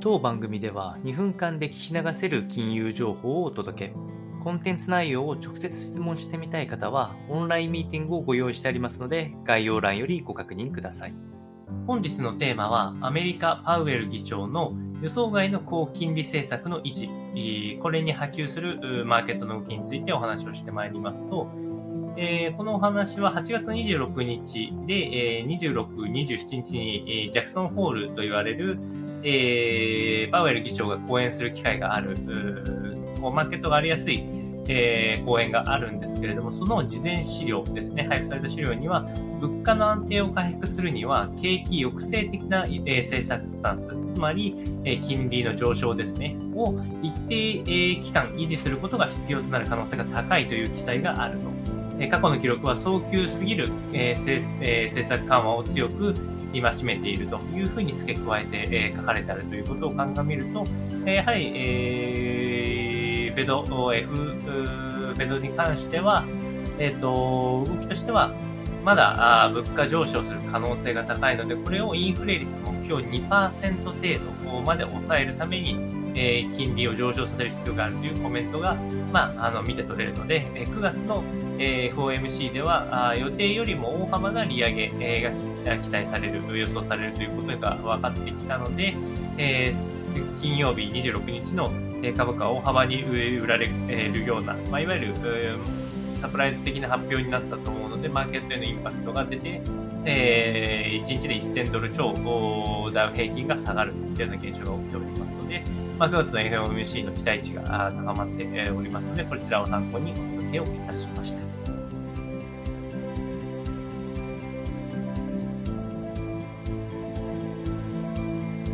当番組では2分間で聞き流せる金融情報をお届け。コンテンツ内容を直接質問してみたい方は、オンラインミーティングをご用意してありますので、概要欄よりご確認ください。本日のテーマは、アメリカ・パウエル議長の予想外の高金利政策の維持、これに波及するマーケットの動きについてお話をしてまいりますと、このお話は8月26日で、えー、26、27日に、ジャクソンホールと言われる、えー、パウエル議長が講演する機会がある、マーケットがありやすい、えー、講演があるんですけれども、その事前資料ですね、配布された資料には、物価の安定を回復するには、景気抑制的な、えー、政策スタンス、つまり、えー、金利の上昇ですね、を一定、えー、期間維持することが必要となる可能性が高いという記載があると。過去の記録は早急すぎる、ええー、政策緩和を強く戒めているというふうに付け加えて、えー、書かれてあるということを鑑みると、えやはり、えー、フェド、F、フェドに関しては、えーと、動きとしては、まだあ物価上昇する可能性が高いので、これをインフレ率目標2%程度まで抑えるために、えー、金利を上昇させる必要があるというコメントが、まあ、あの見て取れるので、え9月の、え、FOMC ではあ予定よりも大幅な利上げ、え、が期待される、予想されるということが分かってきたので、えー、金曜日26日の株価は大幅に売られるような、まあ、いわゆるサプライズ的な発表になったと思うので、マーケットへのインパクトが出て、えー、1日で1000ドル超ダウ平均が下がるというような現象が起きておりますので、まあ、9月の FOMC の期待値が高まっておりますので、こちらを参考にお届けをいたしました。